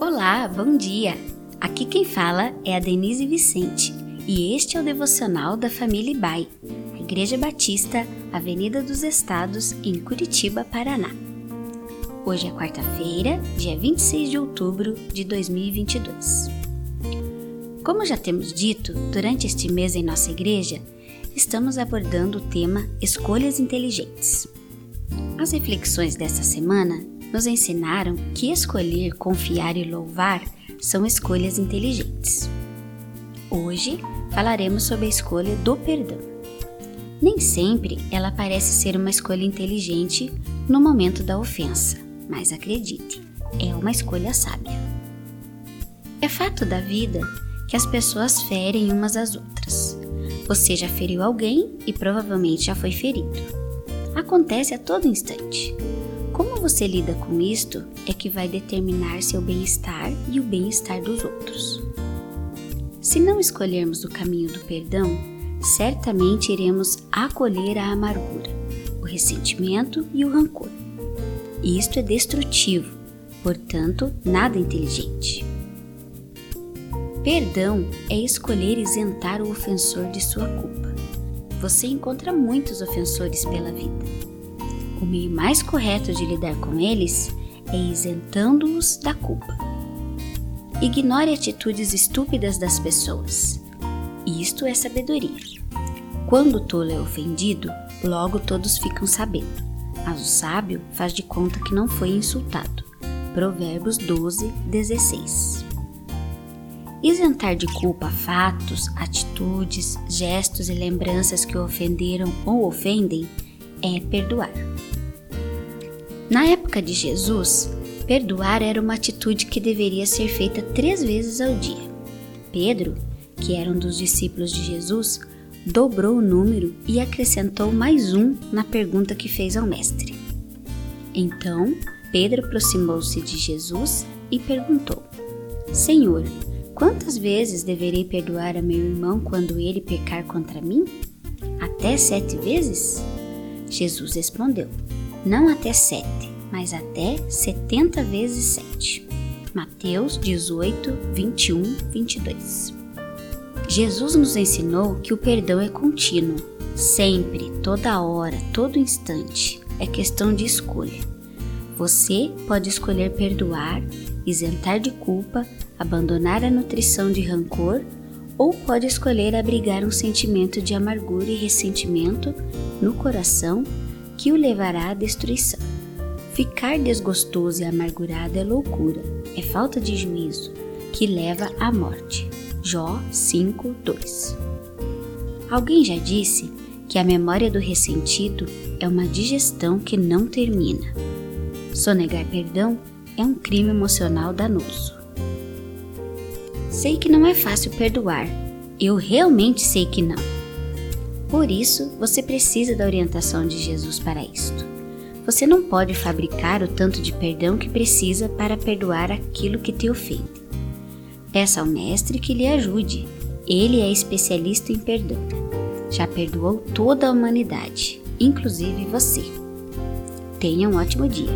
Olá, bom dia! Aqui quem fala é a Denise Vicente e este é o devocional da família Ibai, Igreja Batista, Avenida dos Estados, em Curitiba, Paraná. Hoje é quarta-feira, dia 26 de outubro de 2022. Como já temos dito, durante este mês em nossa igreja, estamos abordando o tema Escolhas Inteligentes. As reflexões dessa semana nos ensinaram que escolher, confiar e louvar são escolhas inteligentes. Hoje falaremos sobre a escolha do perdão. Nem sempre ela parece ser uma escolha inteligente no momento da ofensa, mas acredite, é uma escolha sábia. É fato da vida que as pessoas ferem umas às outras. Você já feriu alguém e provavelmente já foi ferido. Acontece a todo instante. Como você lida com isto é que vai determinar seu bem-estar e o bem-estar dos outros. Se não escolhermos o caminho do perdão, certamente iremos acolher a amargura, o ressentimento e o rancor. Isto é destrutivo, portanto, nada inteligente. Perdão é escolher isentar o ofensor de sua culpa. Você encontra muitos ofensores pela vida o meio mais correto de lidar com eles é isentando-os da culpa. Ignore atitudes estúpidas das pessoas. Isto é sabedoria. Quando o tolo é ofendido, logo todos ficam sabendo, mas o sábio faz de conta que não foi insultado. Provérbios 12, 16. Isentar de culpa fatos, atitudes, gestos e lembranças que ofenderam ou ofendem é perdoar. Na época de Jesus, perdoar era uma atitude que deveria ser feita três vezes ao dia. Pedro, que era um dos discípulos de Jesus, dobrou o número e acrescentou mais um na pergunta que fez ao Mestre. Então, Pedro aproximou-se de Jesus e perguntou: Senhor, quantas vezes deverei perdoar a meu irmão quando ele pecar contra mim? Até sete vezes? Jesus respondeu: não até sete, mas até setenta vezes sete. Mateus 18, 21, 22. Jesus nos ensinou que o perdão é contínuo, sempre, toda hora, todo instante. É questão de escolha. Você pode escolher perdoar, isentar de culpa, abandonar a nutrição de rancor ou pode escolher abrigar um sentimento de amargura e ressentimento no coração que o levará à destruição. Ficar desgostoso e amargurado é loucura, é falta de juízo, que leva à morte. Jó 5:2. Alguém já disse que a memória do ressentido é uma digestão que não termina. Sonegar perdão é um crime emocional danoso. Sei que não é fácil perdoar. Eu realmente sei que não. Por isso, você precisa da orientação de Jesus para isto. Você não pode fabricar o tanto de perdão que precisa para perdoar aquilo que te ofende. Peça ao Mestre que lhe ajude. Ele é especialista em perdão. Já perdoou toda a humanidade, inclusive você. Tenha um ótimo dia.